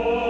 Oh.